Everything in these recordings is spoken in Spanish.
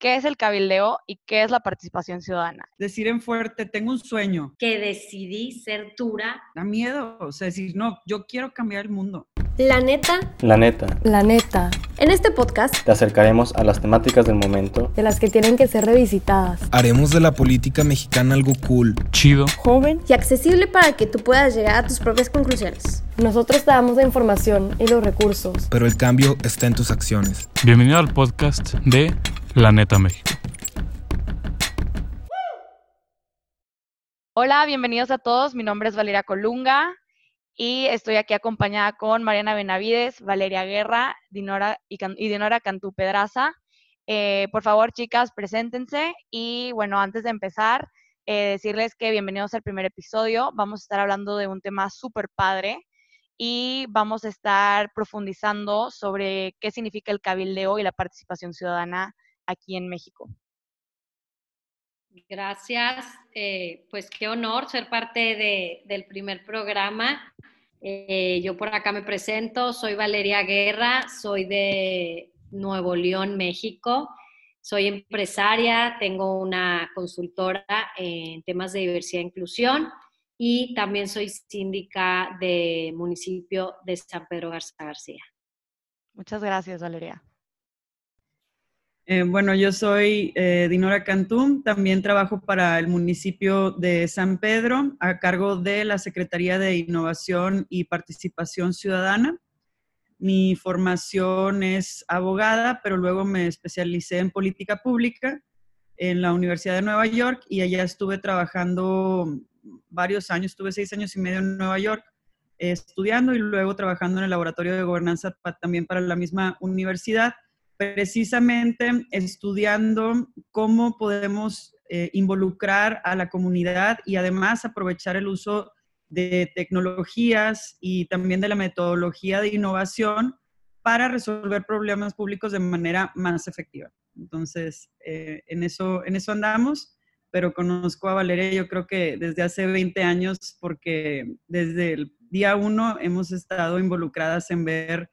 qué es el cabildeo y qué es la participación ciudadana. Decir en fuerte, tengo un sueño. Que decidí ser dura. Da miedo, o sea, decir, no, yo quiero cambiar el mundo. La neta. La neta. La neta. En este podcast te acercaremos a las temáticas del momento. De las que tienen que ser revisitadas. Haremos de la política mexicana algo cool, chido, joven y accesible para que tú puedas llegar a tus propias conclusiones. Nosotros te damos la información y los recursos. Pero el cambio está en tus acciones. Bienvenido al podcast de La Neta México. Hola, bienvenidos a todos. Mi nombre es Valeria Colunga y estoy aquí acompañada con Mariana Benavides, Valeria Guerra Dinora y, Dinora Cantú Pedraza. Eh, por favor, chicas, preséntense y bueno, antes de empezar, eh, decirles que bienvenidos al primer episodio. Vamos a estar hablando de un tema súper padre y vamos a estar profundizando sobre qué significa el cabildeo y la participación ciudadana aquí en México. Gracias, eh, pues qué honor ser parte del primer programa. Eh, yo por acá me presento, soy Valeria Guerra, soy de Nuevo León, México. Soy empresaria, tengo una consultora en temas de diversidad e inclusión y también soy síndica de municipio de San Pedro Garza García. Muchas gracias, Valeria. Eh, bueno, yo soy eh, Dinora Cantú, también trabajo para el municipio de San Pedro a cargo de la Secretaría de Innovación y Participación Ciudadana. Mi formación es abogada, pero luego me especialicé en política pública en la Universidad de Nueva York y allá estuve trabajando varios años, estuve seis años y medio en Nueva York estudiando y luego trabajando en el laboratorio de gobernanza también para la misma universidad, precisamente estudiando cómo podemos eh, involucrar a la comunidad y además aprovechar el uso de tecnologías y también de la metodología de innovación para resolver problemas públicos de manera más efectiva. Entonces, eh, en, eso, en eso andamos pero conozco a Valeria yo creo que desde hace 20 años porque desde el día uno hemos estado involucradas en ver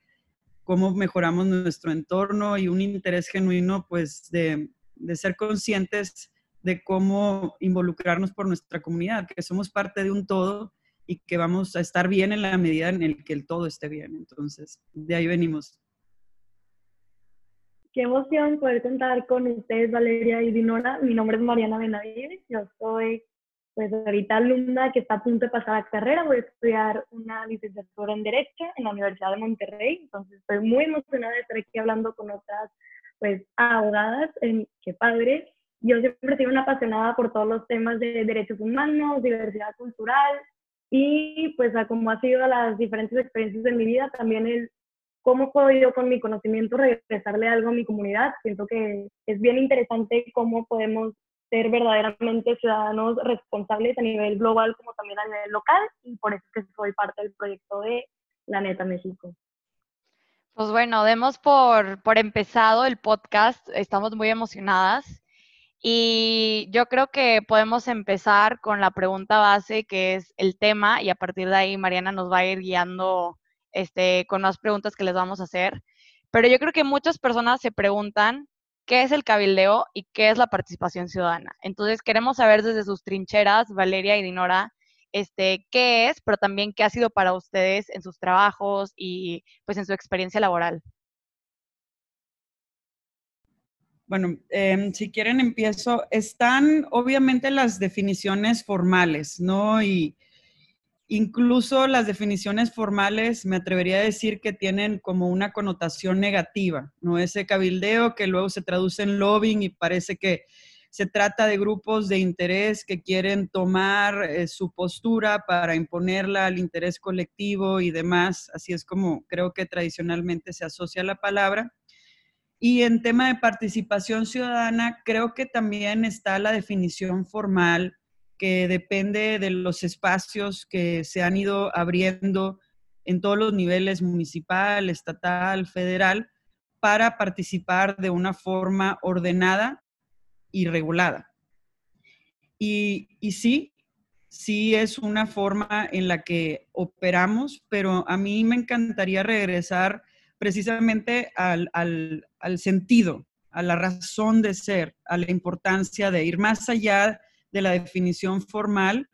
cómo mejoramos nuestro entorno y un interés genuino pues de, de ser conscientes de cómo involucrarnos por nuestra comunidad, que somos parte de un todo y que vamos a estar bien en la medida en el que el todo esté bien. Entonces, de ahí venimos qué emoción poder contar con ustedes, Valeria y Dinora. Mi nombre es Mariana Benavides, yo soy pues ahorita alumna que está a punto de pasar la carrera, voy a estudiar una licenciatura en Derecho en la Universidad de Monterrey, entonces estoy muy emocionada de estar aquí hablando con otras pues abogadas, en, qué padre. Yo siempre he sido una apasionada por todos los temas de derechos humanos, diversidad cultural y pues a como ha sido las diferentes experiencias de mi vida, también el cómo puedo yo con mi conocimiento regresarle algo a mi comunidad. Siento que es bien interesante cómo podemos ser verdaderamente ciudadanos responsables a nivel global como también a nivel local y por eso es que soy parte del proyecto de La Neta México. Pues bueno, demos por, por empezado el podcast, estamos muy emocionadas y yo creo que podemos empezar con la pregunta base que es el tema y a partir de ahí Mariana nos va a ir guiando este, con las preguntas que les vamos a hacer. Pero yo creo que muchas personas se preguntan qué es el cabildeo y qué es la participación ciudadana. Entonces queremos saber desde sus trincheras, Valeria y Dinora, este, qué es, pero también qué ha sido para ustedes en sus trabajos y pues en su experiencia laboral. Bueno, em, si quieren empiezo. Están obviamente las definiciones formales, ¿no? Y Incluso las definiciones formales me atrevería a decir que tienen como una connotación negativa, ¿no? Ese cabildeo que luego se traduce en lobbying y parece que se trata de grupos de interés que quieren tomar eh, su postura para imponerla al interés colectivo y demás. Así es como creo que tradicionalmente se asocia la palabra. Y en tema de participación ciudadana, creo que también está la definición formal que depende de los espacios que se han ido abriendo en todos los niveles, municipal, estatal, federal, para participar de una forma ordenada y regulada. Y, sí, sí es una forma en la que operamos, pero a mí me encantaría regresar precisamente al, al sentido, a la razón de ser, a la importancia de ir más allá de la definición formal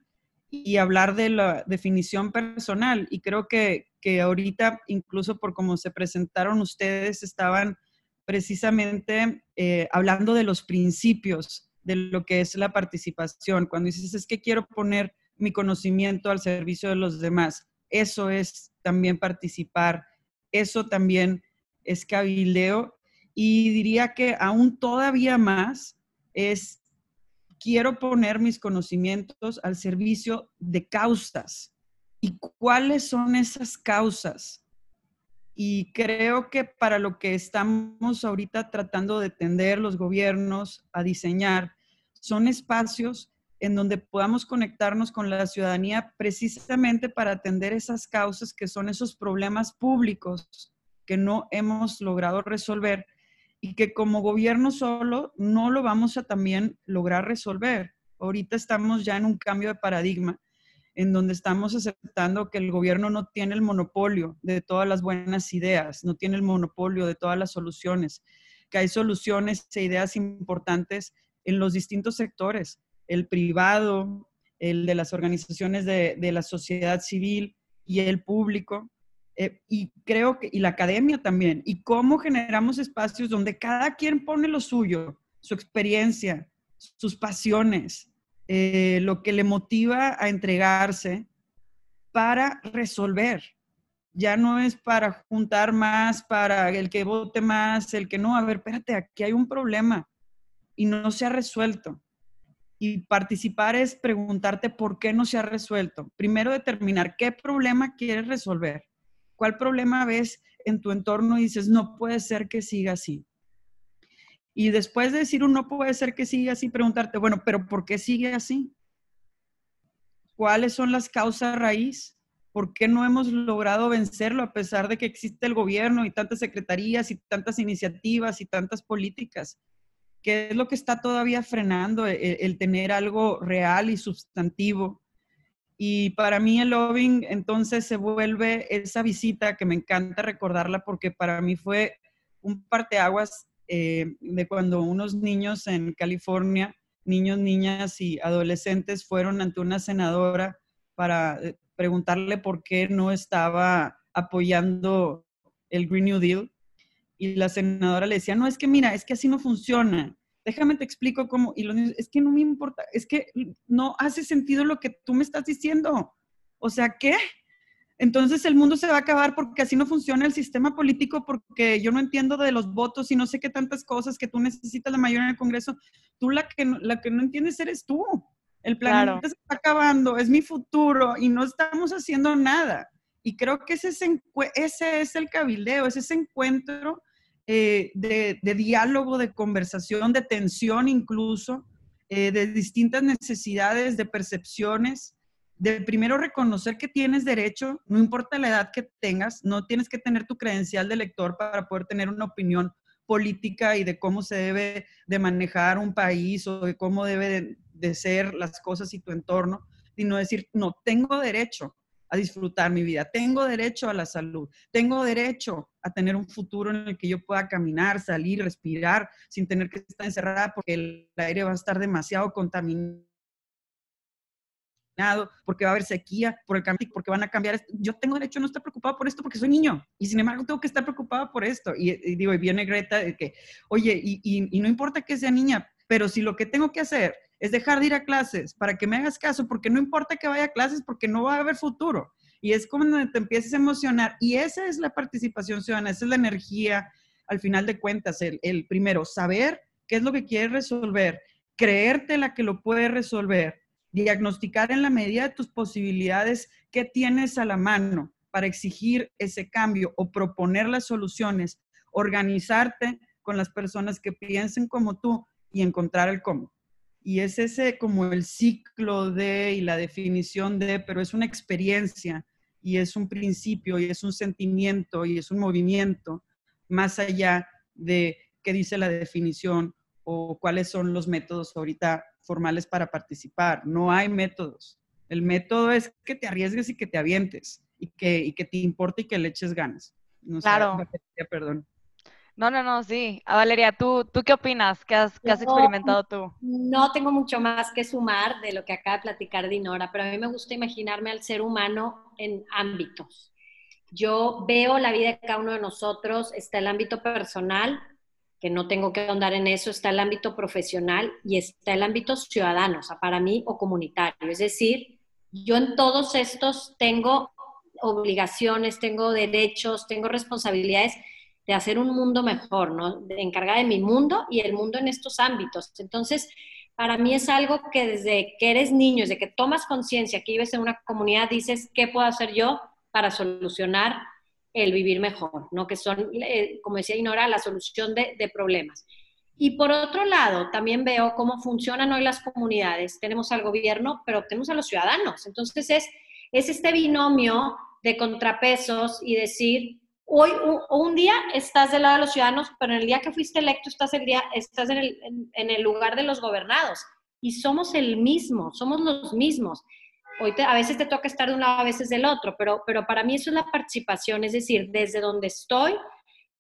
y hablar de la definición personal. Y creo que, que ahorita, incluso por cómo se presentaron ustedes, estaban precisamente eh, hablando de los principios de lo que es la participación. Cuando dices, es que quiero poner mi conocimiento al servicio de los demás, eso es también participar, eso también es cabildeo. Y diría que aún todavía más es, quiero poner mis conocimientos al servicio de causas. ¿Y cuáles son esas causas? Y creo que para lo que estamos ahorita tratando de tender los gobiernos a diseñar, son espacios en donde podamos conectarnos con la ciudadanía precisamente para atender esas causas que son esos problemas públicos que no hemos logrado resolver y que como gobierno solo no lo vamos a también lograr resolver. Ahorita estamos ya en un cambio de paradigma en donde estamos aceptando que el gobierno no tiene el monopolio de todas las buenas ideas, no tiene el monopolio de todas las soluciones, que hay soluciones e ideas importantes en los distintos sectores, el privado, el de las organizaciones de, la sociedad civil y el público. Eh, y creo que, y la academia también, y cómo generamos espacios donde cada quien pone lo suyo, su experiencia, sus pasiones, eh, lo que le motiva a entregarse para resolver. Ya no es para juntar más, para el que vote más, el que no. A ver, espérate, aquí hay un problema y no se ha resuelto. Y participar es preguntarte por qué no se ha resuelto. Primero determinar qué problema quieres resolver. ¿Cuál problema ves en tu entorno y dices, no puede ser que siga así? Y después de decir no puede ser que siga así, preguntarte, bueno, pero ¿por qué sigue así? ¿Cuáles son las causas raíz? ¿Por qué no hemos logrado vencerlo a pesar de que existe el gobierno y tantas secretarías y tantas iniciativas y tantas políticas? ¿Qué es lo que está todavía frenando el, el tener algo real y sustantivo? Y para mí el lobbying entonces se vuelve esa visita que me encanta recordarla porque para mí fue un parteaguas eh, de cuando unos niños en California, niños, niñas y adolescentes fueron ante una senadora para eh, preguntarle por qué no estaba apoyando el Green New Deal. Y la senadora le decía, no, es que mira, es que así no funciona. Déjame te explico cómo. Y los niños, es que no me importa, es que no hace sentido lo que tú me estás diciendo. O sea, ¿qué? entonces el mundo se va a acabar porque así no funciona el sistema político, porque yo no entiendo de los votos y no sé qué tantas cosas que tú necesitas la mayoría en el Congreso. Tú la que, la que no entiendes eres tú. El planeta se está acabando, es mi futuro y no estamos haciendo nada. Y creo que ese es, ese es el cabildeo, es ese encuentro eh, de, diálogo, de conversación, de tensión incluso, eh, de distintas necesidades, de percepciones, de primero reconocer que tienes derecho, no importa la edad que tengas, no tienes que tener tu credencial de lector para poder tener una opinión política y de cómo se debe de manejar un país o de cómo debe de, ser las cosas y tu entorno, sino decir, no, tengo derecho a disfrutar mi vida, tengo derecho a la salud, tengo derecho a tener un futuro en el que yo pueda caminar, salir, respirar sin tener que estar encerrada porque el aire va a estar demasiado contaminado porque va a haber sequía por el cambio, porque van a cambiar. Yo tengo derecho a no estar preocupado por esto porque soy niño y sin embargo tengo que estar preocupado por esto. Y, digo, y viene Greta de que, oye, y, y, no importa que sea niña, pero si lo que tengo que hacer es dejar de ir a clases para que me hagas caso, porque no importa que vaya a clases, porque no va a haber futuro. Y es donde te empiezas a emocionar. Y esa es la participación ciudadana, esa es la energía, al final de cuentas, el, primero, saber qué es lo que quieres resolver, creerte la que lo puede resolver diagnosticar en la medida de tus posibilidades qué tienes a la mano para exigir ese cambio o proponer las soluciones, organizarte con las personas que piensen como tú y encontrar el cómo. Y es ese como el ciclo de y la definición de, pero es una experiencia y es un principio y es un sentimiento y es un movimiento más allá de qué dice la definición o cuáles son los métodos ahorita formales para participar. No hay métodos. El método es que te arriesgues y que te avientes y que, y que te importe y que le eches ganas. claro. perdón. No, no, no, sí. A Valeria, ¿tú, ¿tú qué opinas? ¿Qué has, qué has experimentado tú? No tengo mucho más que sumar de lo que acaba de platicar Dinora, pero a mí me gusta imaginarme al ser humano en ámbitos. Yo veo la vida de cada uno de nosotros, está el ámbito personal, que no tengo que ahondar en eso, está el ámbito profesional y está el ámbito ciudadano, o sea, para mí o comunitario. Es decir, yo en todos estos tengo obligaciones, tengo derechos, tengo responsabilidades de hacer un mundo mejor, ¿no? De encargada de mi mundo y el mundo en estos ámbitos. Entonces, para mí es algo que desde que eres niño, desde que tomas conciencia que vives en una comunidad, dices, ¿qué puedo hacer yo para solucionar el vivir mejor? ¿no? Que son, eh, como decía Inora, la solución de, de problemas. Y por otro lado, también veo cómo funcionan hoy las comunidades. Tenemos al gobierno, pero tenemos a los ciudadanos. Entonces es, es este binomio de contrapesos y decir, hoy un, día estás del lado de los ciudadanos, pero en el día que fuiste electo estás, el día, estás en, el, lugar de los gobernados. Y somos el mismo, somos los mismos. Hoy a veces te toca estar de un lado, a veces del otro, pero, pero para mí eso es la participación, es decir, desde donde estoy,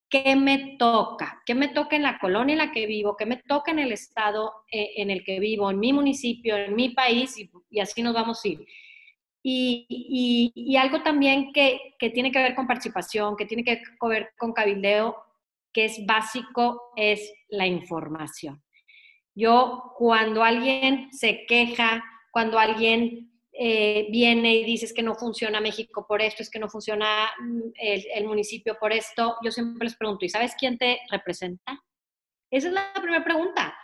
¿qué me toca? ¿Qué me toca en la colonia en la que vivo? ¿Qué me toca en el estado eh, en el que vivo, en mi municipio, en mi país? Y, y así nos vamos a ir. Y, algo también que, tiene que ver con participación, que tiene que ver con cabildeo, que es básico, es la información. Yo cuando alguien se queja, cuando alguien eh, viene y dices que no funciona México por esto, es que no funciona el, el, municipio por esto, yo siempre les pregunto, ¿y sabes quién te representa? Esa es la primera pregunta.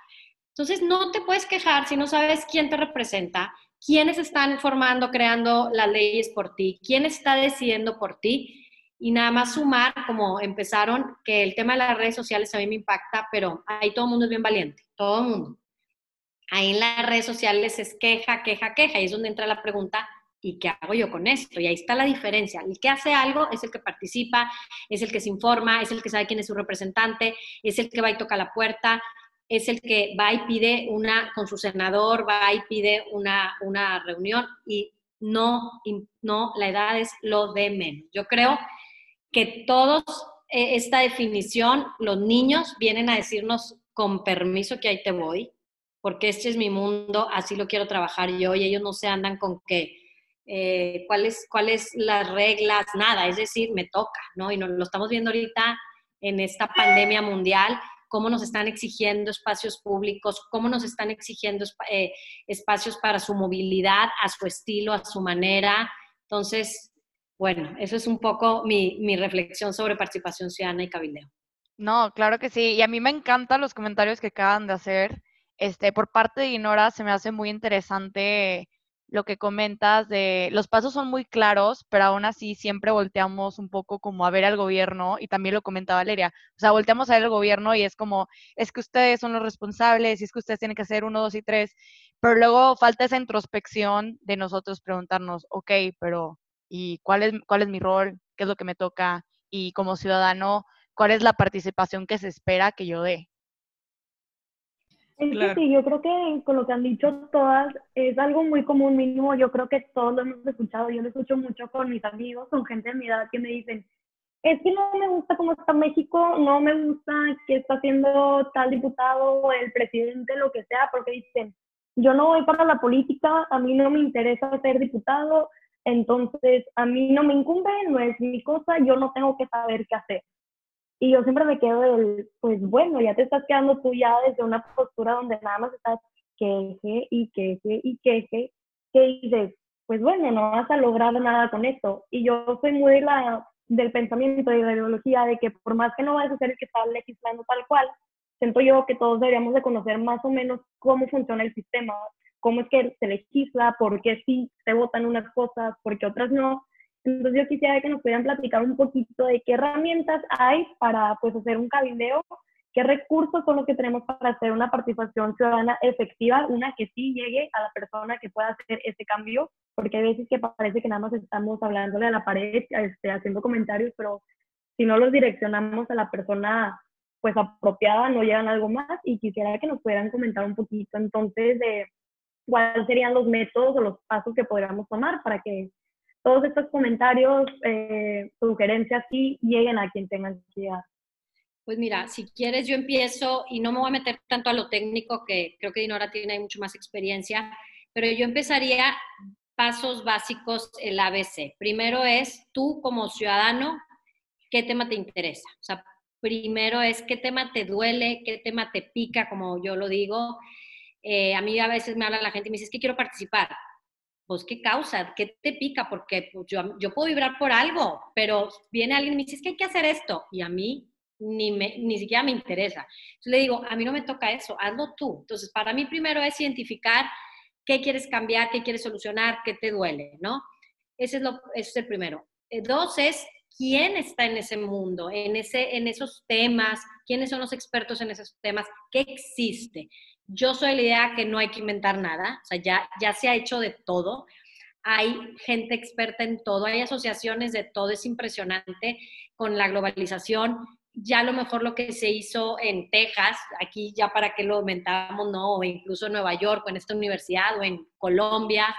Entonces, no te puedes quejar si no sabes quién te representa, quiénes están formando, creando las leyes por ti, quién está decidiendo por ti. Y nada más sumar, como empezaron, que el tema de las redes sociales a mí me impacta, pero ahí todo el mundo es bien valiente, todo el mundo. Ahí en las redes sociales es queja, queja, queja, y es donde entra la pregunta, ¿y qué hago yo con esto? Y ahí está la diferencia. El que hace algo es el que participa, es el que se informa, es el que sabe quién es su representante, es el que va y toca la puerta, es el que va y pide una, con su senador, va y pide una, una reunión y no, no, la edad es lo de menos. Yo creo que todos, eh, esta definición, los niños vienen a decirnos con permiso que ahí te voy, porque este es mi mundo, así lo quiero trabajar yo y ellos no se andan con que, eh, ¿cuáles cuáles las reglas? Nada, es decir, me toca, ¿no? Y nos, lo estamos viendo ahorita en esta pandemia mundial, cómo nos están exigiendo espacios públicos, cómo nos están exigiendo eh, espacios para su movilidad, a su estilo, a su manera. Entonces, bueno, eso es un poco mi, reflexión sobre participación ciudadana y cabildeo. No, claro que sí. Y a mí me encantan los comentarios que acaban de hacer. Este, por parte de Inora se me hace muy interesante lo que comentas de los pasos son muy claros, pero aún así siempre volteamos un poco como a ver al gobierno y también lo comenta Valeria. O sea, volteamos a ver al gobierno y es como, es que ustedes son los responsables y es que ustedes tienen que hacer uno, dos y tres, pero luego falta esa introspección de nosotros preguntarnos, ok, pero ¿y cuál es, cuál es mi rol? ¿Qué es lo que me toca? Y como ciudadano, ¿cuál es la participación que se espera que yo dé? Es claro. que sí, yo creo que con lo que han dicho todas es algo muy común, mínimo, yo creo que todos lo hemos escuchado, yo lo escucho mucho con mis amigos, con gente de mi edad que me dicen, es que no me gusta cómo está México, no me gusta que está haciendo tal diputado, el presidente, lo que sea, porque dicen, yo no voy para la política, a mí no me interesa ser diputado, entonces a mí no me incumbe, no es mi cosa, yo no tengo que saber qué hacer. Y yo siempre me quedo del, pues bueno, ya te estás quedando tú ya desde una postura donde nada más estás queje y queje y queje, que dices, pues bueno, no vas a lograr nada con esto. Y yo soy muy de la, del pensamiento y de la ideología de que por más que no vayas a ser el que está legislando tal cual, siento yo que todos deberíamos de conocer más o menos cómo funciona el sistema, cómo es que se legisla, por qué sí se votan unas cosas, por qué otras no, entonces yo quisiera que nos pudieran platicar un poquito de qué herramientas hay para pues hacer un cabildeo, qué recursos son los que tenemos para hacer una participación ciudadana efectiva, una que sí llegue a la persona que pueda hacer ese cambio, porque hay veces que parece que nada más estamos hablándole a la pared, este, haciendo comentarios, pero si no los direccionamos a la persona pues apropiada, no llegan algo más. Y quisiera que nos pudieran comentar un poquito entonces de cuáles serían los métodos o los pasos que podríamos tomar para que todos estos comentarios, eh, sugerencias, sí lleguen a quien tengan que. Pues mira, si quieres yo empiezo y no me voy a meter tanto a lo técnico, que creo que Dinora tiene mucho más experiencia, pero yo empezaría pasos básicos, el ABC. Primero es tú como ciudadano, ¿qué tema te interesa? O sea, primero es qué tema te duele, qué tema te pica, como yo lo digo. Eh, a mí a veces me habla la gente y me dice, es que quiero participar. Pues, ¿qué causa? ¿Qué te pica? Porque pues, yo, yo puedo vibrar por algo, pero viene alguien y me dice, es que hay que hacer esto. Y a mí ni, me, ni siquiera me interesa. Entonces le digo, a mí no me toca eso, hazlo tú. Entonces, para mí primero es identificar qué quieres cambiar, qué quieres solucionar, qué te duele, ¿no? Ese es, lo, ese es el primero. Eh, dos es quién está en ese mundo, en, ese, en esos temas, quiénes son los expertos en esos temas, qué existe. Yo soy la idea que no hay que inventar nada, o sea, ya, ya se ha hecho de todo. Hay gente experta en todo, hay asociaciones de todo, es impresionante con la globalización ya a lo mejor lo que se hizo en Texas, aquí ya para que lo aumentamos, ¿no? O incluso en Nueva York, o en esta universidad, o en Colombia.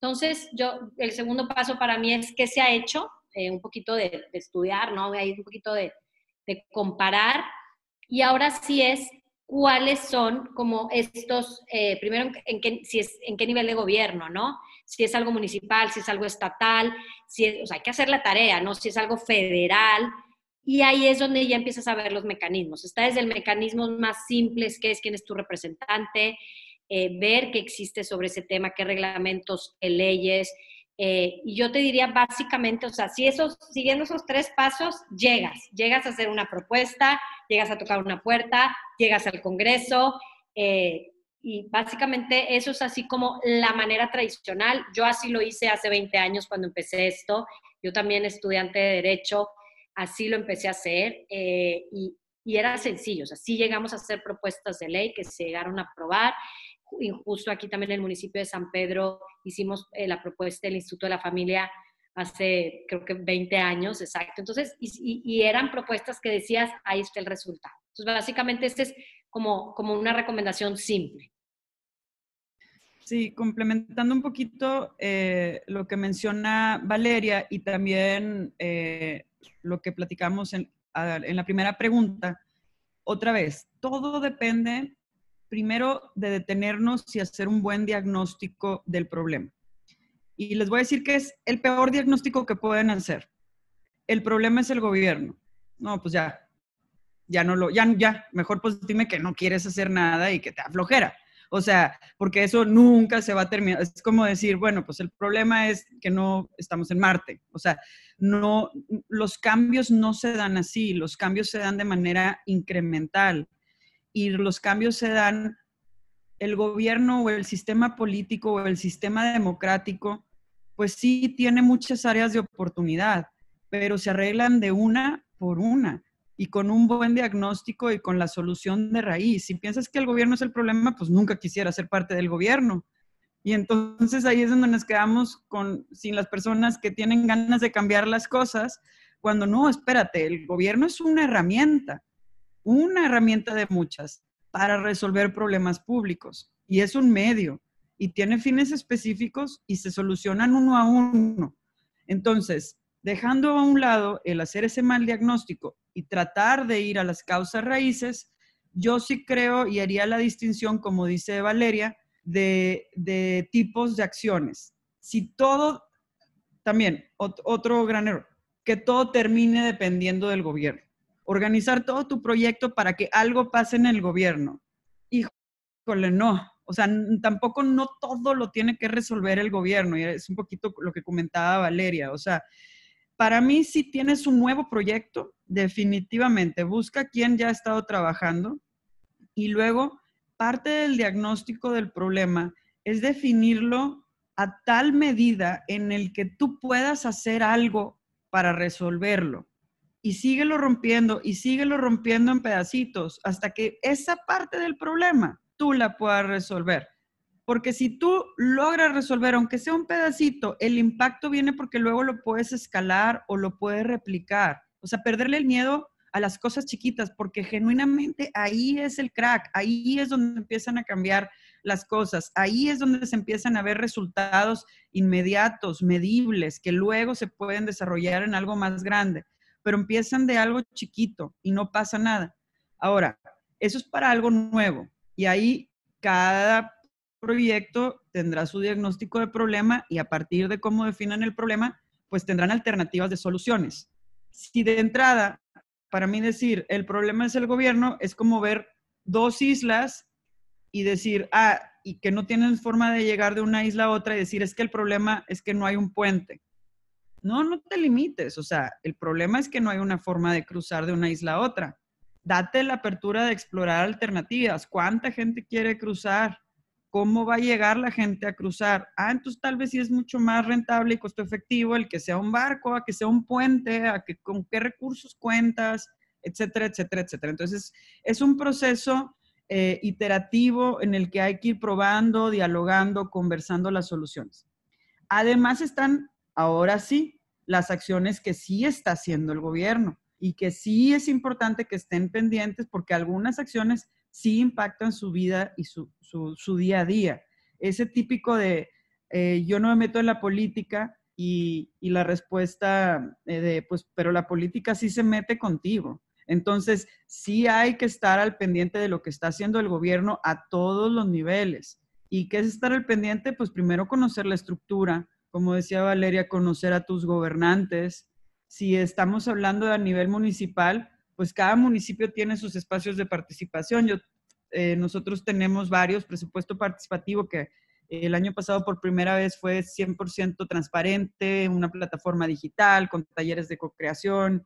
Entonces, yo, el segundo paso para mí es qué se ha hecho, eh, un poquito de, estudiar, ¿no? Hay un poquito de, comparar. Y ahora sí es cuáles son como estos, eh, primero en qué, si es, en qué nivel de gobierno, ¿no? Si es algo municipal, si es algo estatal, si es, o sea, hay que hacer la tarea, ¿no? Si es algo federal, y ahí es donde ya empiezas a ver los mecanismos. Está desde el mecanismo más simples, que es quién es tu representante, eh, ver qué existe sobre ese tema, qué reglamentos, qué leyes. Eh, y yo te diría básicamente, o sea, si esos, siguiendo esos tres pasos, llegas, llegas a hacer una propuesta, llegas a tocar una puerta, llegas al Congreso, eh, y básicamente eso es así como la manera tradicional. Yo así lo hice hace 20 años cuando empecé esto. Yo también estudiante de Derecho, así lo empecé a hacer eh, y, era sencillo, o sea, llegamos a hacer propuestas de ley que se llegaron a aprobar. Y justo aquí también en el municipio de San Pedro hicimos eh, la propuesta del Instituto de la Familia hace creo que 20 años, exacto. Entonces, y, eran propuestas que decías, ahí está el resultado. Entonces, básicamente, este es como, como una recomendación simple. Sí, complementando un poquito eh, lo que menciona Valeria y también lo que platicamos en, la primera pregunta, otra vez, todo depende primero de detenernos y hacer un buen diagnóstico del problema. Y les voy a decir que es el peor diagnóstico que pueden hacer. El problema es el gobierno. No, pues ya, ya no lo, ya, ya, mejor pues dime que no quieres hacer nada y que te aflojera. O sea, porque eso nunca se va a terminar. Es como decir, bueno, pues el problema es que no estamos en Marte. O sea, no, los cambios no se dan así, los cambios se dan de manera incremental y los cambios se dan, el gobierno o el sistema político o el sistema democrático, pues sí tiene muchas áreas de oportunidad, pero se arreglan de una por una y con un buen diagnóstico y con la solución de raíz. Si piensas que el gobierno es el problema, pues nunca quisiera ser parte del gobierno. Y entonces ahí es donde nos quedamos con, sin las personas que tienen ganas de cambiar las cosas, cuando no, espérate, el gobierno es una herramienta, una herramienta de muchas para resolver problemas públicos y es un medio y tiene fines específicos y se solucionan uno a uno. Entonces, dejando a un lado el hacer ese mal diagnóstico y tratar de ir a las causas raíces, yo sí creo y haría la distinción, como dice Valeria, de, tipos de acciones. Si todo, también, otro gran error, que todo termine dependiendo del gobierno. Organizar todo tu proyecto para que algo pase en el gobierno. Híjole, no. O sea, tampoco no todo lo tiene que resolver el gobierno. Y es un poquito lo que comentaba Valeria. O sea, para mí, si tienes un nuevo proyecto, definitivamente busca quien ya ha estado trabajando y luego parte del diagnóstico del problema es definirlo a tal medida en el que tú puedas hacer algo para resolverlo. Y síguelo rompiendo y síguelo rompiendo en pedacitos hasta que esa parte del problema tú la puedas resolver. Porque si tú logras resolver, aunque sea un pedacito, el impacto viene porque luego lo puedes escalar o lo puedes replicar. O sea, perderle el miedo a las cosas chiquitas, porque genuinamente ahí es el crack, ahí es donde empiezan a cambiar las cosas, ahí es donde se empiezan a ver resultados inmediatos, medibles, que luego se pueden desarrollar en algo más grande. pero empiezan de algo chiquito y no pasa nada. Ahora, eso es para algo nuevo y ahí cada proyecto tendrá su diagnóstico de problema y a partir de cómo definan el problema, pues tendrán alternativas de soluciones. Si de entrada, para mí decir el problema es el gobierno, es como ver dos islas y decir, ah, y que no tienen forma de llegar de una isla a otra y decir, es que el problema es que no hay un puente. No, no te limites, o sea, el problema es que no hay una forma de cruzar de una isla a otra. Date la apertura de explorar alternativas. ¿Cuánta gente quiere cruzar? ¿Cómo va a llegar la gente a cruzar? Ah, entonces tal vez sí es mucho más rentable y costo efectivo el que sea un barco, a que sea un puente, a que con qué recursos cuentas, etcétera, etcétera, etcétera. Entonces, es un proceso eh, iterativo en el que hay que ir probando, dialogando, conversando las soluciones. Además están, ahora sí, las acciones que sí está haciendo el gobierno y que sí es importante que estén pendientes porque algunas acciones sí impactan su vida y su, día a día. Ese típico de eh, yo no me meto en la política y, la respuesta eh, de pues, pero la política sí se mete contigo. Entonces, sí hay que estar al pendiente de lo que está haciendo el gobierno a todos los niveles. ¿Y qué es estar al pendiente? Pues primero conocer la estructura, como decía Valeria, conocer a tus gobernantes. Si estamos hablando a nivel municipal, pues cada municipio tiene sus espacios de participación. Yo, eh, nosotros tenemos varios, presupuesto participativo que el año pasado por primera vez fue 100% transparente, una plataforma digital con talleres de co-creación,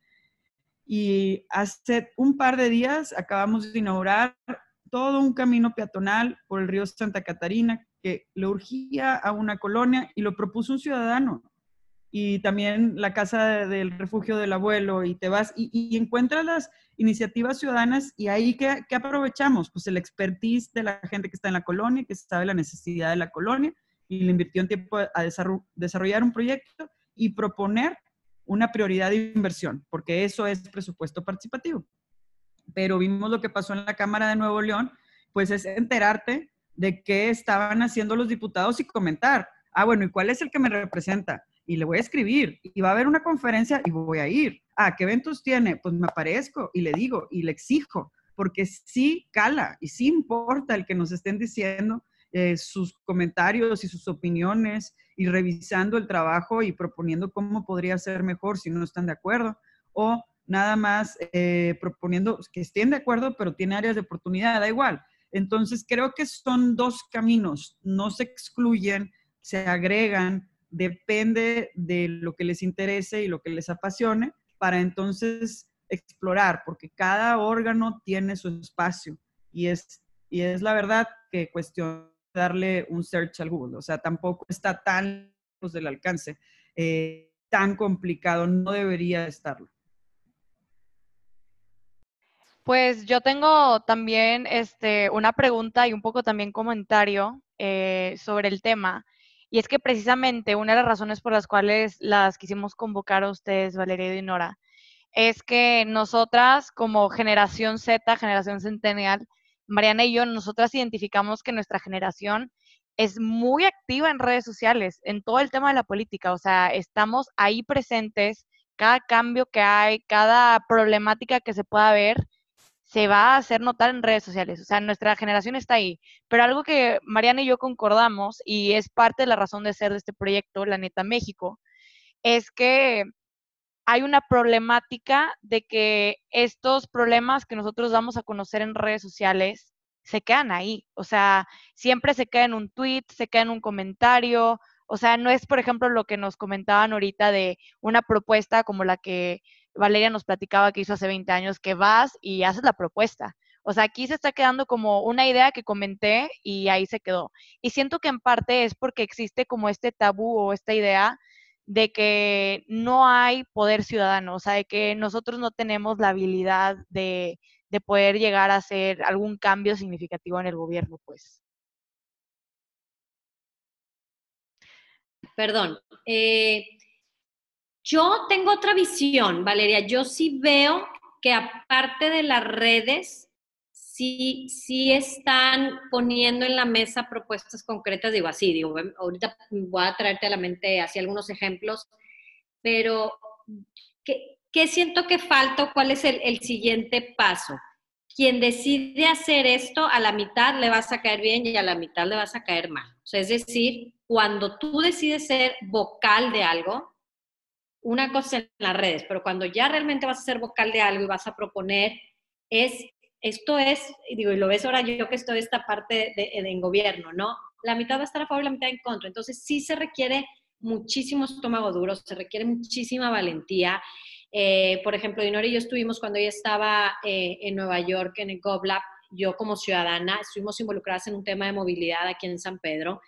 y hace un par de días acabamos de inaugurar todo un camino peatonal por el río Santa Catarina que le urgía a una colonia y lo propuso un ciudadano. Y también la casa del refugio del abuelo y te vas y, encuentras las iniciativas ciudadanas y ahí ¿qué, ¿qué, aprovechamos? Pues el expertise de la gente que está en la colonia, que sabe la necesidad de la colonia y le invirtió un tiempo a desarrollar un proyecto y proponer una prioridad de inversión, porque eso es presupuesto participativo. Pero vimos lo que pasó en la Cámara de Nuevo León, pues es enterarte de qué estaban haciendo los diputados y comentar, ah, bueno, ¿y cuál es el que me representa? Y le voy a escribir, y va a haber una conferencia y voy a ir. Ah, ¿qué eventos tiene? Pues me aparezco y le digo y le exijo, porque sí cala y sí importa el que nos estén diciendo eh, sus comentarios y sus opiniones y revisando el trabajo y proponiendo cómo podría ser mejor si no están de acuerdo o nada más eh, proponiendo que estén de acuerdo pero tiene áreas de oportunidad, da igual. Entonces creo que son dos caminos, no se excluyen, se agregan, depende de lo que les interese y lo que les apasione para entonces explorar, porque cada órgano tiene su espacio y es, y es la verdad que cuestión darle un search al Google. O sea, tampoco está tan lejos del alcance, eh, tan complicado, no debería estarlo. Pues yo tengo también este, una pregunta y un poco también comentario eh, sobre el tema. Y es que precisamente una de las razones por las cuales las quisimos convocar a ustedes, Valeria y Dinora, es que nosotras como generación Z, generación centennial, Mariana y yo, nosotras identificamos que nuestra generación es muy activa en redes sociales, en todo el tema de la política, o sea, estamos ahí presentes, cada cambio que hay, cada problemática que se pueda ver, se va a hacer notar en redes sociales, o sea, nuestra generación está ahí, pero algo que Mariana y yo concordamos y es parte de la razón de ser de este proyecto, La Neta México, es que hay una problemática de que estos problemas que nosotros vamos a conocer en redes sociales se quedan ahí. O sea, siempre se queda en un tweet, se queda en un comentario. O sea, no es, por ejemplo, lo que nos comentaban ahorita de una propuesta como la que Valeria nos platicaba que hizo hace 20 años, que vas y haces la propuesta. O sea, aquí se está quedando como una idea que comenté y ahí se quedó. Y siento que en parte es porque existe como este tabú o esta idea de que no hay poder ciudadano, o sea, de que nosotros no tenemos la habilidad de, poder llegar a hacer algún cambio significativo en el gobierno, pues. Perdón. Eh, yo tengo otra visión, Valeria. Yo sí veo que aparte de las redes, sí, sí están poniendo en la mesa propuestas concretas, digo así, digo, ahorita voy a traerte a la mente así algunos ejemplos, pero ¿qué, ¿qué siento que falta cuál es el, siguiente paso? Quien decide hacer esto, a la mitad le vas a caer bien y a la mitad le vas a caer mal. Es decir, cuando tú decides ser vocal de algo, una cosa en las redes, pero cuando ya realmente vas a ser vocal de algo y vas a proponer, es, esto es, digo, y lo ves ahora yo que estoy esta parte de, en gobierno, ¿no? La mitad va a estar a favor y la mitad en contra. Entonces sí se requiere muchísimo estómago duro, se requiere muchísima valentía. Eh, por ejemplo, Dinora y yo estuvimos cuando ella estaba eh, en Nueva York, en el GovLab, yo como ciudadana, estuvimos involucradas en un tema de movilidad aquí en San Pedro.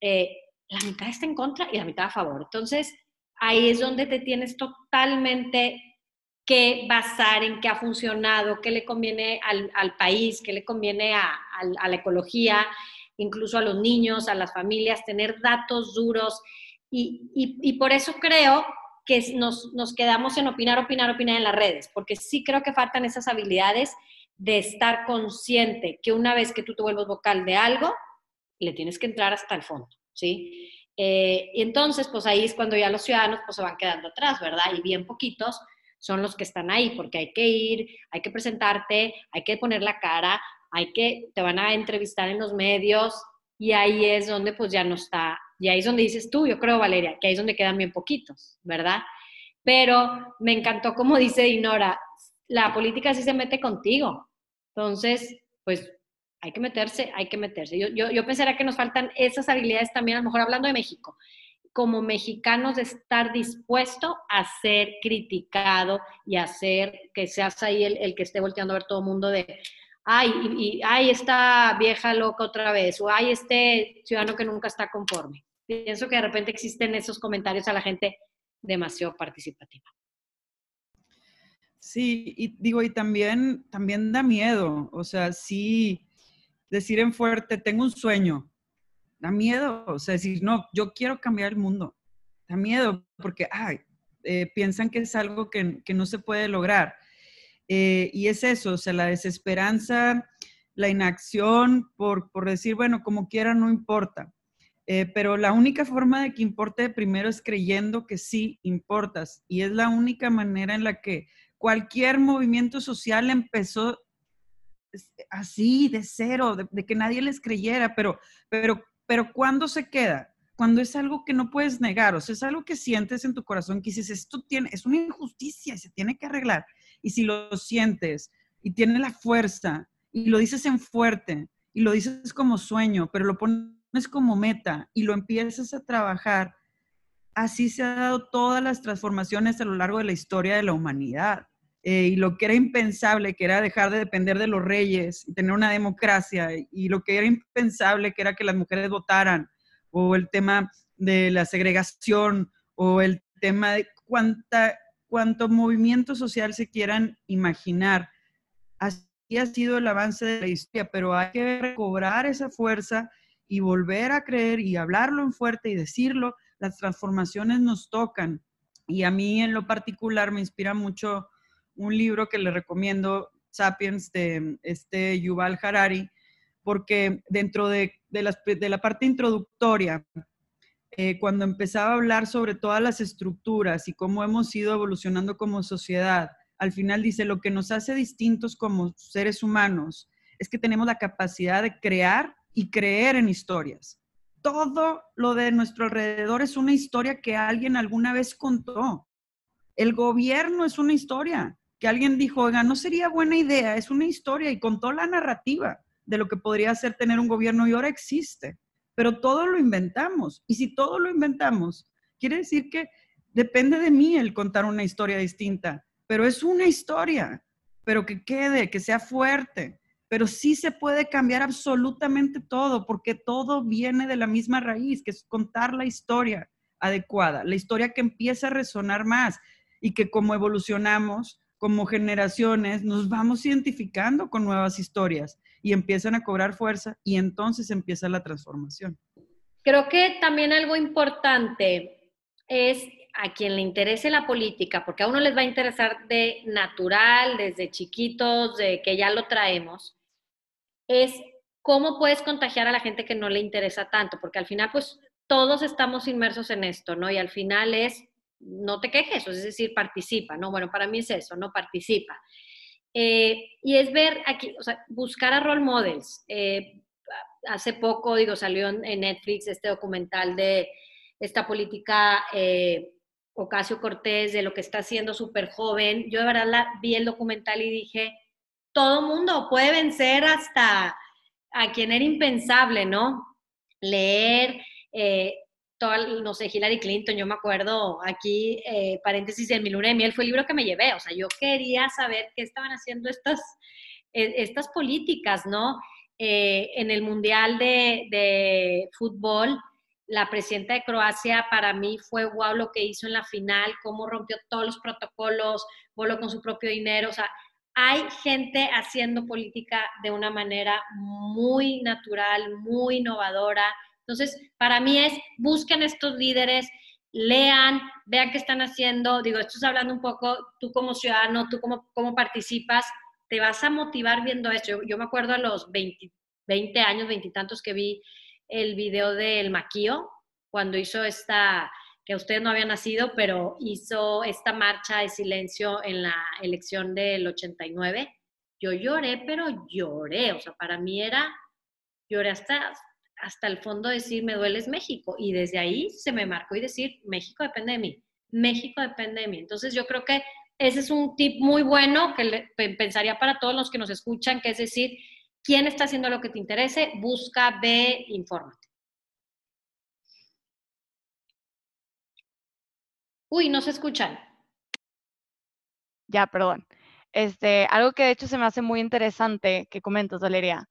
Eh, la mitad está en contra y la mitad a favor. Entonces, ahí es donde te tienes totalmente que basar en qué ha funcionado, qué le conviene al, país, qué le conviene a, la ecología, incluso a los niños, a las familias, tener datos duros. Y, por eso creo que nos, nos, quedamos en opinar, opinar, opinar en las redes, porque sí creo que faltan esas habilidades de estar consciente que una vez que tú te vuelves vocal de algo, le tienes que entrar hasta el fondo, ¿sí? Eh, y entonces, pues ahí es cuando ya los ciudadanos pues, se van quedando atrás, ¿verdad? Y bien poquitos son los que están ahí, porque hay que ir, hay que presentarte, hay que poner la cara, hay que, te van a entrevistar en los medios, y ahí es donde pues ya no está, y ahí es donde dices tú, yo creo, Valeria, que ahí es donde quedan bien poquitos, ¿verdad? Pero me encantó como dice Dinora, la política sí se mete contigo. Entonces, pues hay que meterse, hay que meterse. Yo, yo, yo pensaría que nos faltan esas habilidades también, a lo mejor hablando de México, como mexicanos estar dispuesto a ser criticado y a ser que seas ahí el, que esté volteando a ver todo el mundo de, ay, y, ay, esta vieja loca otra vez, o ay, este ciudadano que nunca está conforme. Pienso que de repente existen esos comentarios a la gente demasiado participativa. Sí, y digo, y también, también da miedo, o sea, sí decir en fuerte, tengo un sueño. Da miedo, o sea, decir, no, yo quiero cambiar el mundo. Da miedo porque, ay, eh, piensan que es algo que, no se puede lograr. Eh, y es eso, o sea, la desesperanza, la inacción por, decir, bueno, como quiera, no importa. Eh, pero la única forma de que importe primero es creyendo que sí importas. Y es la única manera en la que cualquier movimiento social empezó así, de cero, de, que nadie les creyera, pero, pero, pero ¿cuándo se queda? Cuando es algo que no puedes negar, o sea, es algo que sientes en tu corazón, que dices, esto tiene, es una injusticia y se tiene que arreglar. Y si lo sientes y tiene la fuerza y lo dices en fuerte y lo dices como sueño, pero lo pones como meta y lo empiezas a trabajar, así se han dado todas las transformaciones a lo largo de la historia de la humanidad. Eh, y lo que era impensable, que era dejar de depender de los reyes y tener una democracia, y lo que era impensable, que era que las mujeres votaran, o el tema de la segregación, o el tema de cuánta, cuánto movimiento social se quieran imaginar. Así ha sido el avance de la historia, pero hay que recobrar esa fuerza y volver a creer y hablarlo en fuerte y decirlo. Las transformaciones nos tocan. Y a mí en lo particular me inspira mucho un libro que le recomiendo, Sapiens, de este Yuval Harari, porque dentro de, la, parte introductoria, eh, cuando empezaba a hablar sobre todas las estructuras y cómo hemos ido evolucionando como sociedad, al final dice, lo que nos hace distintos como seres humanos es que tenemos la capacidad de crear y creer en historias. Todo lo de nuestro alrededor es una historia que alguien alguna vez contó. El gobierno es una historia que alguien dijo, oiga, no sería buena idea, es una historia y contó la narrativa de lo que podría ser tener un gobierno y ahora existe, pero todo lo inventamos. Y si todo lo inventamos, quiere decir que depende de mí el contar una historia distinta, pero es una historia, pero que quede, que sea fuerte, pero sí se puede cambiar absolutamente todo, porque todo viene de la misma raíz, que es contar la historia adecuada, la historia que empieza a resonar más y que como evolucionamos, como generaciones nos vamos identificando con nuevas historias y empiezan a cobrar fuerza y entonces empieza la transformación. Creo que también algo importante es a quien le interese la política, porque a uno les va a interesar de natural, desde chiquitos, de que ya lo traemos, es cómo puedes contagiar a la gente que no le interesa tanto, porque al final pues todos estamos inmersos en esto, ¿no? Y al final es no te quejes, es decir, participa, ¿no? Bueno, para mí es eso, no participa. Eh, y es ver aquí, o sea, buscar a role models. Eh, hace poco, digo, salió en Netflix este documental de esta política eh, Ocasio Cortés, de lo que está haciendo súper joven. Yo de verdad la, vi el documental y dije, todo mundo puede vencer hasta a quien era impensable, ¿no? Leer, no sé, Hillary Clinton, yo me acuerdo aquí, eh, paréntesis, en mi luna de miel fue el libro que me llevé, o sea, yo quería saber qué estaban haciendo estas, eh, estas políticas, ¿no? Eh, en el Mundial de, de, Fútbol, la presidenta de Croacia para mí fue wow lo que hizo en la final, cómo rompió todos los protocolos, voló con su propio dinero, o sea, hay gente haciendo política de una manera muy natural, muy innovadora, entonces, para mí es, busquen estos líderes, lean, vean qué están haciendo. Digo, esto es hablando un poco, tú como ciudadano, tú como, cómo participas, te vas a motivar viendo esto. Yo, me acuerdo a los 20, 20 años, veintitantos que vi el video del Maquío, cuando hizo esta, que ustedes no habían nacido, pero hizo esta marcha de silencio en la elección del 89. Yo lloré, pero lloré, o sea, para mí era, lloré hasta, hasta el fondo decir, me duele es México. Y desde ahí se me marcó y decir, México depende de mí, México depende de mí. Entonces yo creo que ese es un tip muy bueno que pensaría para todos los que nos escuchan, que es decir, quién está haciendo lo que te interese, busca, ve, infórmate. Uy, no se escuchan. Ya, perdón. Este, algo que de hecho se me hace muy interesante que comentas, Valeria,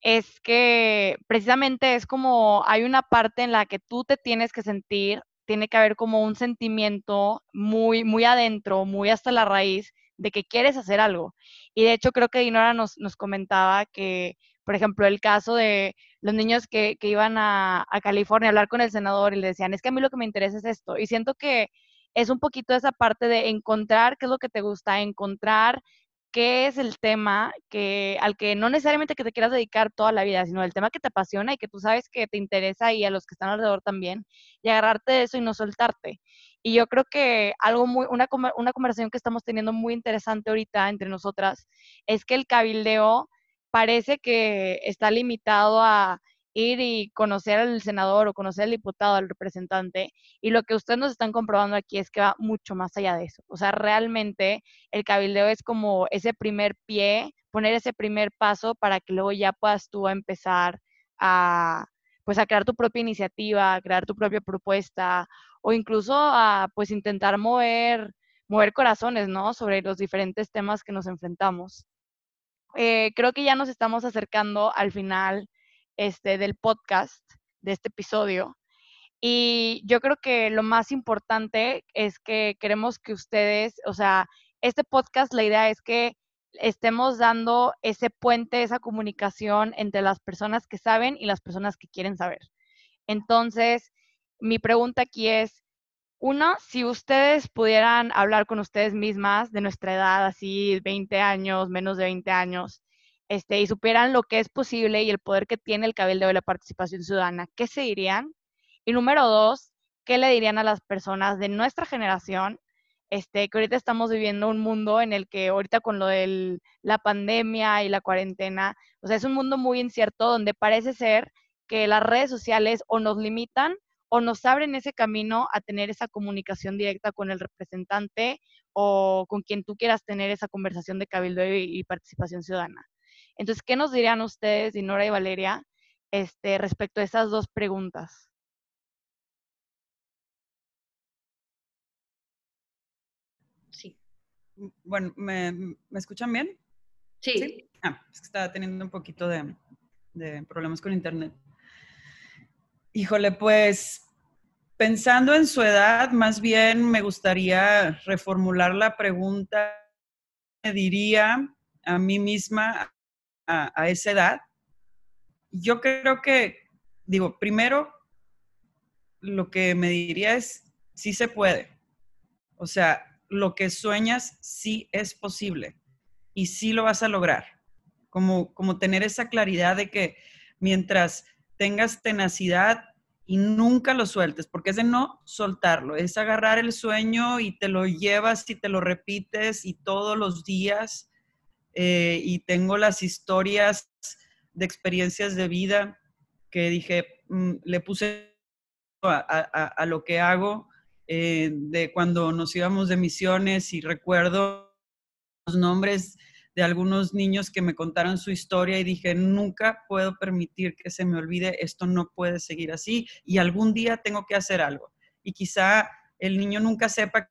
es que precisamente es como hay una parte en la que tú te tienes que sentir, tiene que haber como un sentimiento muy, muy adentro, muy hasta la raíz de que quieres hacer algo. Y de hecho creo que Dinora nos, nos comentaba que, por ejemplo, el caso de los niños que, que iban a, a, California a hablar con el senador y le decían, es que a mí lo que me interesa es esto. Y siento que es un poquito esa parte de encontrar qué es lo que te gusta, encontrar qué es el tema que, al que no necesariamente que te quieras dedicar toda la vida, sino el tema que te apasiona y que tú sabes que te interesa y a los que están alrededor también, y agarrarte de eso y no soltarte. Y yo creo que algo muy, una, una conversación que estamos teniendo muy interesante ahorita entre nosotras es que el cabildeo parece que está limitado a ir y conocer al senador o conocer al diputado, al representante. Y lo que ustedes nos están comprobando aquí es que va mucho más allá de eso. O sea, realmente el cabildeo es como ese primer pie, poner ese primer paso para que luego ya puedas tú empezar a pues a crear tu propia iniciativa, a crear tu propia propuesta o incluso a pues intentar mover mover corazones, ¿no? Sobre los diferentes temas que nos enfrentamos. Eh, creo que ya nos estamos acercando al final este, del podcast, de este episodio. Y yo creo que lo más importante es que queremos que ustedes, o sea, este podcast, la idea es que estemos dando ese puente, esa comunicación entre las personas que saben y las personas que quieren saber. Entonces, mi pregunta aquí es, uno, si ustedes pudieran hablar con ustedes mismas de nuestra edad, así 20 años, menos de 20 años, este, y supieran lo que es posible y el poder que tiene el cabildo de la participación ciudadana, ¿qué se dirían? Y número dos, ¿qué le dirían a las personas de nuestra generación? Este, que ahorita estamos viviendo un mundo en el que ahorita con lo de la pandemia y la cuarentena, o sea, es un mundo muy incierto donde parece ser que las redes sociales o nos limitan o nos abren ese camino a tener esa comunicación directa con el representante o con quien tú quieras tener esa conversación de cabildo y participación ciudadana. Entonces, ¿qué nos dirían ustedes, Dinora y Valeria, este, respecto a esas dos preguntas? Sí. Bueno, ¿me, escuchan bien? Sí. Ah, es que estaba teniendo un poquito de, de problemas con internet. Híjole, pues pensando en su edad, más bien me gustaría reformular la pregunta. Me diría a mí misma, a, esa edad, yo creo que, digo, primero, lo que me diría es, sí se puede. O sea, lo que sueñas sí es posible y sí lo vas a lograr. Como, como tener esa claridad de que mientras tengas tenacidad y nunca lo sueltes, porque es de no soltarlo, es agarrar el sueño y te lo llevas y te lo repites y todos los días. Eh, y tengo las historias de experiencias de vida que dije, mm, le puse a, lo que hago, eh, de cuando nos íbamos de misiones y recuerdo los nombres de algunos niños que me contaron su historia y dije, nunca puedo permitir que se me olvide, esto no puede seguir así y algún día tengo que hacer algo. Y quizá el niño nunca sepa,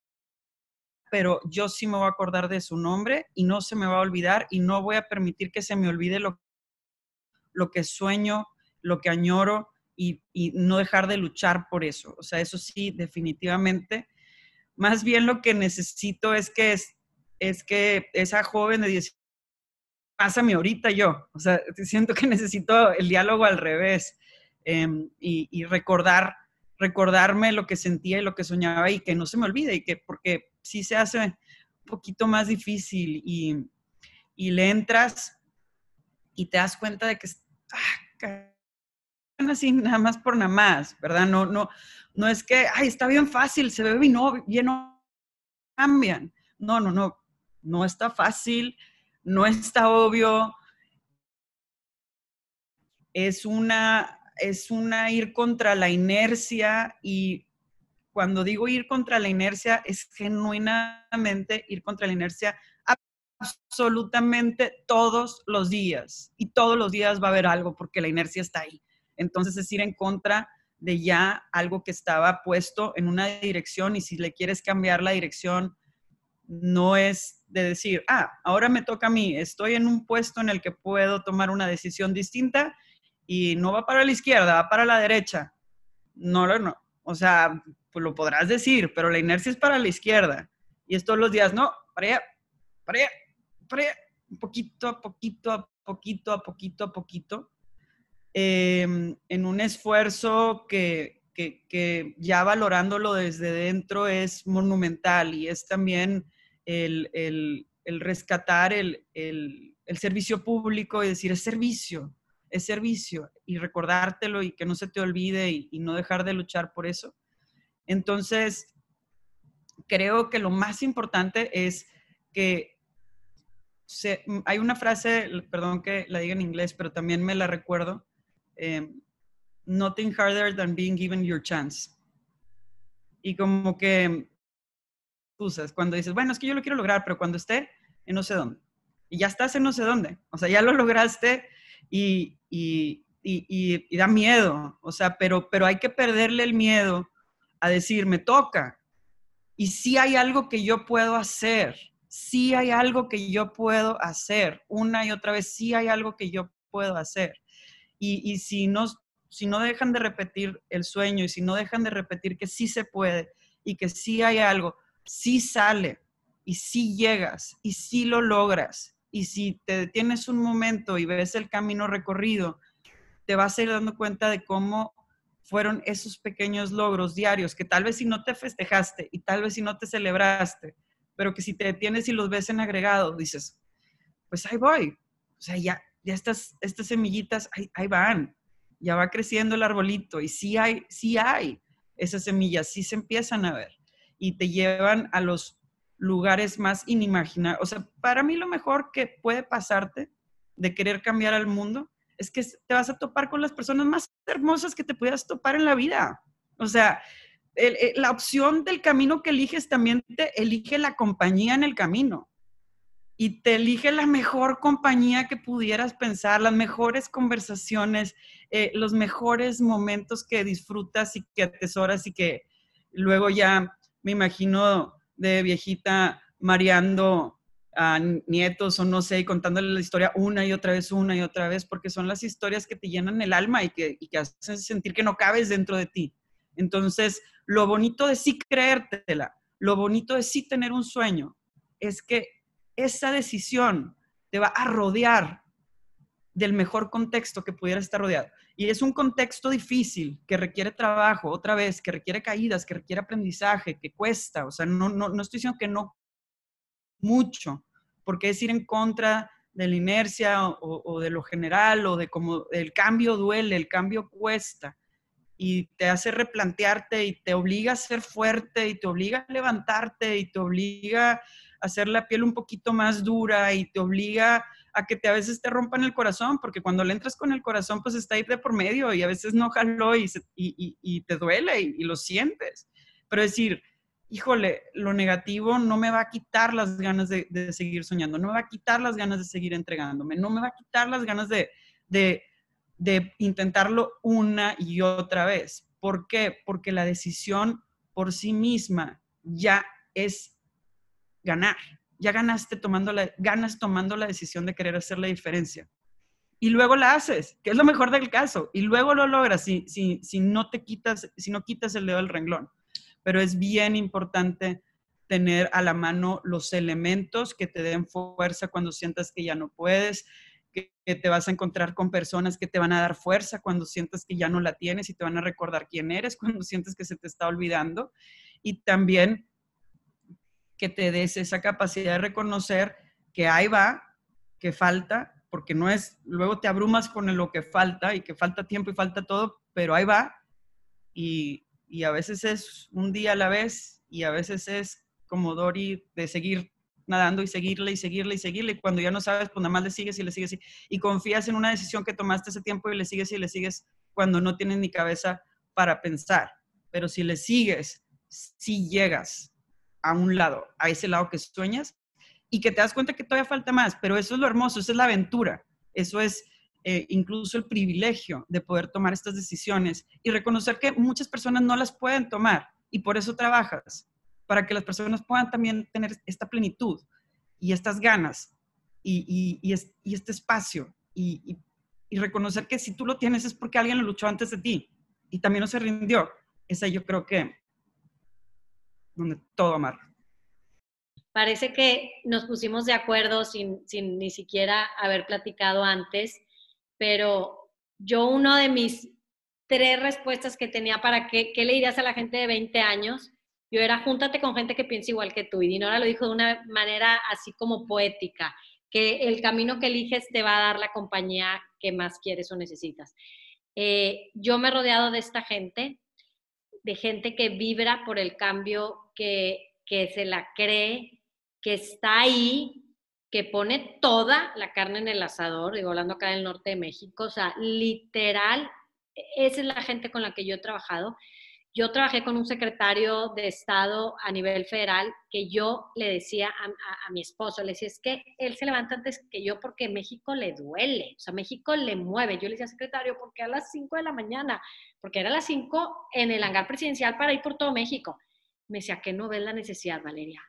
pero yo sí me voy a acordar de su nombre y no se me va a olvidar y no voy a permitir que se me olvide lo, lo que sueño, lo que añoro y, y no dejar de luchar por eso. O sea, eso sí, definitivamente. Más bien lo que necesito es que es, es que esa joven de 10 pásame ahorita yo. O sea, siento que necesito el diálogo al revés em, y, recordar, recordarme lo que sentía y lo que soñaba y que no se me olvide y que porque sí se hace un poquito más difícil y, y le entras y te das cuenta de que ah, así nada más por nada más, ¿verdad? No, no, no es que, ay, está bien fácil, se ve bien, no, bien, no cambian. No, no, no, no está fácil, no está obvio. Es una, es una ir contra la inercia y cuando digo ir contra la inercia es genuinamente ir contra la inercia absolutamente todos los días y todos los días va a haber algo porque la inercia está ahí. Entonces es ir en contra de ya algo que estaba puesto en una dirección y si le quieres cambiar la dirección, no es de decir, ah, ahora me toca a mí, estoy en un puesto en el que puedo tomar una decisión distinta y no va para la izquierda, va para la derecha. No, no, no. O sea, pues lo podrás decir, pero la inercia es para la izquierda. Y es todos los días, no, para allá, para allá, para allá, poquito a poquito, a poquito, a poquito, a poquito, em, en un esfuerzo que, que ya valorándolo desde dentro es monumental y es también el, rescatar el, servicio público y decir, es servicio, es servicio, y recordártelo y que no se te olvide y, no dejar de luchar por eso. Entonces, creo que lo más importante es que hay una frase, perdón que la diga en inglés, pero también me la recuerdo. Eh, nothing harder than being given your chance. Y como que cuando dices, bueno, es que yo lo quiero lograr, pero cuando esté en no sé dónde. Y ya estás en no sé dónde. O sea, ya lo lograste y, y, y, da miedo. O sea, pero, pero hay que perderle el miedo a decir, me toca. Y si hay algo que yo puedo hacer. si hay algo que yo puedo hacer. Una y otra vez, sí hay algo que yo puedo hacer. Y, y si, no, si no dejan de repetir el sueño y si no dejan de repetir que sí se puede y que sí hay algo, si sale y si llegas y si lo logras. Y si te detienes un momento y ves el camino recorrido, te vas a ir dando cuenta de cómo fueron esos pequeños logros diarios que tal vez si no te festejaste y tal vez si no te celebraste, pero que si te detienes y los ves en agregado, dices, pues ahí voy. O sea, ya, ya estas, estas semillitas, ahí, ahí van. Ya va creciendo el arbolito y sí hay, sí hay esas semillas, sí se empiezan a ver y te llevan a los lugares más inimaginables. O sea, para mí lo mejor que puede pasarte de querer cambiar al mundo es que te vas a topar con las personas más hermosas que te puedas topar en la vida. O sea, la opción del camino que eliges también te elige la compañía en el camino y te elige la mejor compañía que pudieras pensar, las mejores conversaciones, eh, los mejores momentos que disfrutas y que atesoras y que luego ya me imagino de viejita mareando a nietos o no sé, y contándole la historia una y otra vez, una y otra vez, porque son las historias que te llenan el alma y que, y que hacen sentir que no cabes dentro de ti. Entonces, lo bonito de sí creértela, lo bonito de sí tener un sueño, es que esa decisión te va a rodear del mejor contexto que pudiera estar rodeado. Y es un contexto difícil, que requiere trabajo, otra vez, que requiere caídas, que requiere aprendizaje, que cuesta. O sea, no, no, no estoy diciendo que no mucho, porque es ir en contra de la inercia o, de lo general o de cómo el cambio duele, el cambio cuesta. y te hace replantearte y te obliga a ser fuerte y te obliga a levantarte y te obliga a hacer la piel un poquito más dura y te obliga a que te, a veces te rompan el corazón, porque cuando le entras con el corazón, pues está ahí de por medio y a veces no jaló y, y, te duele y, lo sientes. Pero decir, híjole, lo negativo no me va a quitar las ganas de, seguir soñando, no me va a quitar las ganas de seguir entregándome, no me va a quitar las ganas de, de, de intentarlo una y otra vez. ¿Por qué? Porque la decisión por sí misma ya es ganar. Ya ganaste tomando la, ganas tomando la decisión de querer hacer la diferencia. Y luego la haces, que es lo mejor del caso. Y luego lo logras si, si, si no te quitas, si no quitas el dedo del renglón pero es bien importante tener a la mano los elementos que te den fuerza cuando sientas que ya no puedes, que, te vas a encontrar con personas que te van a dar fuerza cuando sientas que ya no la tienes y te van a recordar quién eres cuando sientes que se te está olvidando. Y también que te des esa capacidad de reconocer que ahí va, que falta, porque no es, luego te abrumas con lo que falta y que falta tiempo y falta todo, pero ahí va y, y a veces es un día a la vez y a veces es como Dori de seguir nadando y seguirle y seguirle y seguirle. Y cuando ya no sabes, pues nada más le sigues y le sigues y, confías en una decisión que tomaste ese tiempo y le sigues y le sigues cuando no tienes ni cabeza para pensar. Pero si le sigues, si llegas a un lado, a ese lado que sueñas y que te das cuenta que todavía falta más, pero eso es lo hermoso, eso es la aventura, eso es eh, incluso el privilegio de poder tomar estas decisiones y reconocer que muchas personas no las pueden tomar y por eso trabajas, para que las personas puedan también tener esta plenitud y estas ganas y, y, este espacio y, reconocer que si tú lo tienes es porque alguien lo luchó antes de ti y también no se rindió. Esa yo creo que donde todo amarra. Parece que nos pusimos de acuerdo sin, sin ni siquiera haber platicado antes pero yo uno de mis tres respuestas que tenía para qué, qué le dirías a la gente de 20 años, yo era júntate con gente que piensa igual que tú. Y Dinora lo dijo de una manera así como poética, que el camino que eliges te va a dar la compañía que más quieres o necesitas. Eh, yo me he rodeado de esta gente, de gente que vibra por el cambio, que, que se la cree, que está ahí, que pone toda la carne en el asador, digo, hablando acá del norte de México, o sea, literal, esa es la gente con la que yo he trabajado. Yo trabajé con un secretario de Estado a nivel federal que yo le decía a, mi esposo, le decía, es que él se levanta antes que yo porque México le duele, o sea, México le mueve. Yo le decía, secretario, ¿por qué a las 5 de la mañana? Porque era a las 5 en el hangar presidencial para ir por todo México. Me decía, ¿qué no ves la necesidad, Valeria?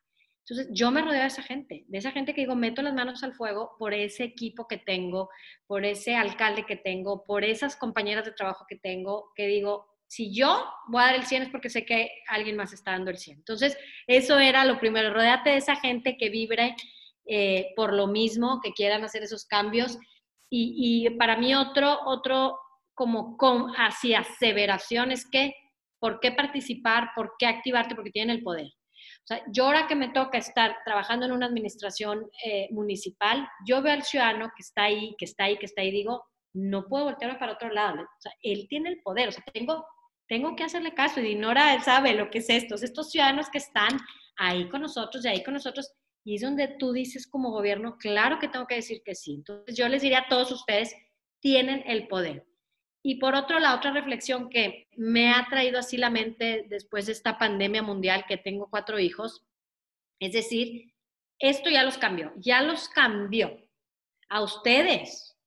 Entonces, yo me rodeo de esa gente, de esa gente que digo, meto las manos al fuego por ese equipo que tengo, por ese alcalde que tengo, por esas compañeras de trabajo que tengo, que digo, si yo voy a dar el 100 es porque sé que alguien más está dando el 100. Entonces, eso era lo primero, rodeate de esa gente que vibre eh, por lo mismo, que quieran hacer esos cambios. Y, para mí otro, otro como con, hacia aseveración es que, ¿por qué participar? ¿Por qué activarte? Porque tienen el poder. O sea, yo ahora que me toca estar trabajando en una administración eh, municipal, yo veo al ciudadano que está ahí, que está ahí, que está ahí, digo, no puedo voltearme para otro lado. O sea, él tiene el poder, o sea, tengo, tengo que hacerle caso y Dinora él sabe lo que es esto, estos ciudadanos que están ahí con nosotros y ahí con nosotros. Y es donde tú dices como gobierno, claro que tengo que decir que sí. Entonces yo les diría a todos ustedes, tienen el poder. Y por otro, la otra reflexión que me ha traído así la mente después de esta pandemia mundial, que tengo cuatro hijos, es decir, esto ya los cambió, ya los cambió a ustedes,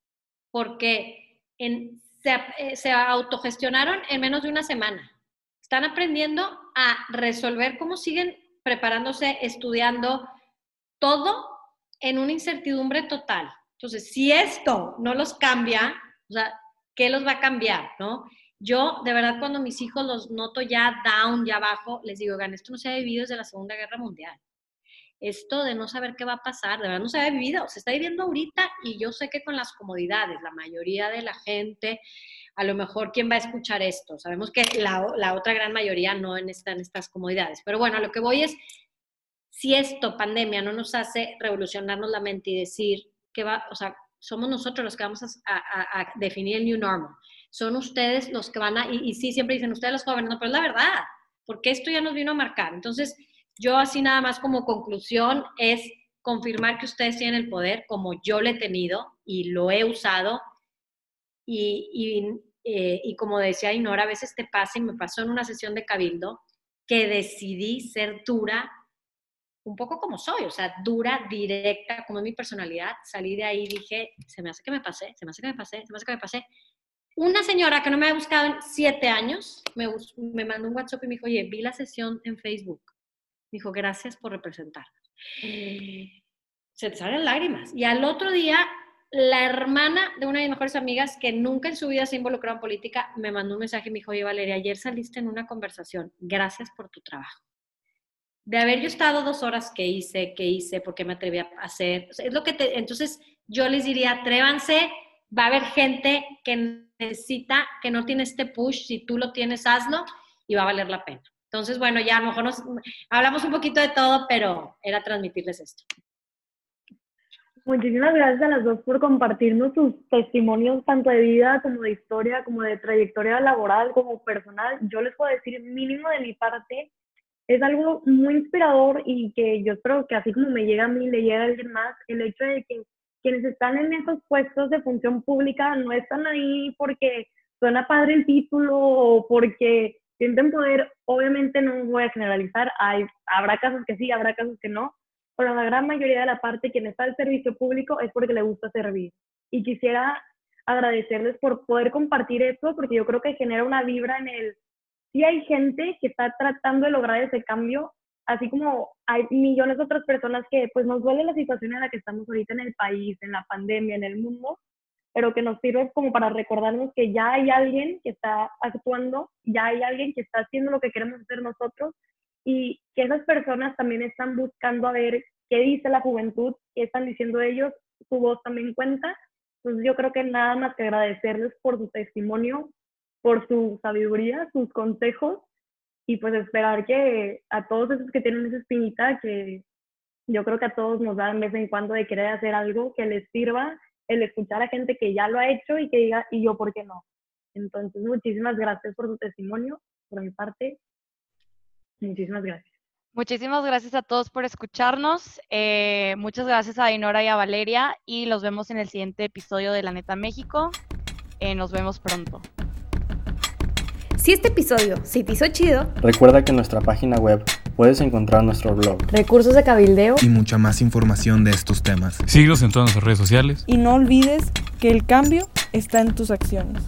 porque se, eh, se autogestionaron en menos de una semana. Están aprendiendo a resolver cómo siguen preparándose, estudiando, todo en una incertidumbre total. Entonces, si esto no los cambia, o sea, ¿qué los va a cambiar, no? Yo, de verdad, cuando mis hijos los noto ya down, ya abajo, les digo, gan, esto no se ha vivido desde la Segunda Guerra Mundial. Esto de no saber qué va a pasar, de verdad no se ha vivido, se está viviendo ahorita y yo sé que con las comodidades, la mayoría de la gente, a lo mejor, ¿quién va a escuchar esto? Sabemos que la, la otra gran mayoría no está en estas comodidades. Pero bueno, lo que voy es, si esto, pandemia, no nos hace revolucionarnos la mente y decir que va, o sea, somos nosotros los que vamos a, definir el new normal. son ustedes los que van a, y, y sí, siempre dicen ustedes los jóvenes, no, pero es la verdad, porque esto ya nos vino a marcar. Entonces, yo así nada más como conclusión es confirmar que ustedes tienen el poder como yo lo he tenido y lo he usado. Y, eh, y, como decía Inora, a veces te pasa y me pasó en una sesión de cabildo que decidí ser dura, un poco como soy, o sea, dura, directa, como es mi personalidad. Salí de ahí y dije, se me hace que me pasé, se me hace que me pasé, se me hace que me pasé. Una señora que no me ha buscado en siete años me, me mandó un WhatsApp y me dijo, oye, vi la sesión en Facebook. Me dijo, gracias por representar. Se te salen lágrimas. Y al otro día, la hermana de una de mis mejores amigas, que nunca en su vida se involucró en política, me mandó un mensaje y me dijo, oye, Valeria, ayer saliste en una conversación. Gracias por tu trabajo. De haber yo estado dos horas, ¿qué hice? ¿Qué hice? ¿Por qué me atreví a hacer? es lo que te, entonces, yo les diría, atrévanse. Va a haber gente que necesita, que no tiene este push. Si tú lo tienes, hazlo y va a valer la pena. Entonces, bueno, ya a lo mejor hablamos un poquito de todo, pero era transmitirles esto. Muchísimas gracias a las dos por compartirnos sus testimonios tanto de vida como de historia, como de trayectoria laboral, como personal. Yo les puedo decir mínimo de mi parte, es algo muy inspirador y que yo espero que así como me llega a mí, le llegue a alguien más, el hecho de que quienes están en esos puestos de función pública no están ahí porque suena padre el título o porque sienten poder, obviamente no voy a generalizar, hay, habrá casos que sí, habrá casos que no, pero la gran mayoría de la parte quien está al servicio público es porque le gusta servir. Y quisiera agradecerles por poder compartir esto, porque yo creo que genera una vibra en el, sí hay gente que está tratando de lograr ese cambio, así como hay millones de otras personas que pues nos duele la situación en la que estamos ahorita en el país, en la pandemia, en el mundo, pero que nos sirve como para recordarnos que ya hay alguien que está actuando, ya hay alguien que está haciendo lo que queremos hacer nosotros y que esas personas también están buscando a ver qué dice la juventud, qué están diciendo ellos, su voz también cuenta. Entonces yo creo que nada más que agradecerles por su testimonio, por su sabiduría, sus consejos y pues esperar que a todos esos que tienen esa espinita, que yo creo que a todos nos da de vez en cuando de querer hacer algo que les sirva el escuchar a gente que ya lo ha hecho y que diga, ¿y yo por qué no? Entonces, muchísimas gracias por su testimonio, por mi parte. Muchísimas gracias. Muchísimas gracias a todos por escucharnos. Eh, muchas gracias a Dinora y a Valeria y los vemos en el siguiente episodio de La Neta México. Eh, nos vemos pronto. Si este episodio se te hizo chido, recuerda que en nuestra página web puedes encontrar nuestro blog, recursos de cabildeo y mucha más información de estos temas. Síguenos en todas nuestras redes sociales. Y no olvides que el cambio está en tus acciones.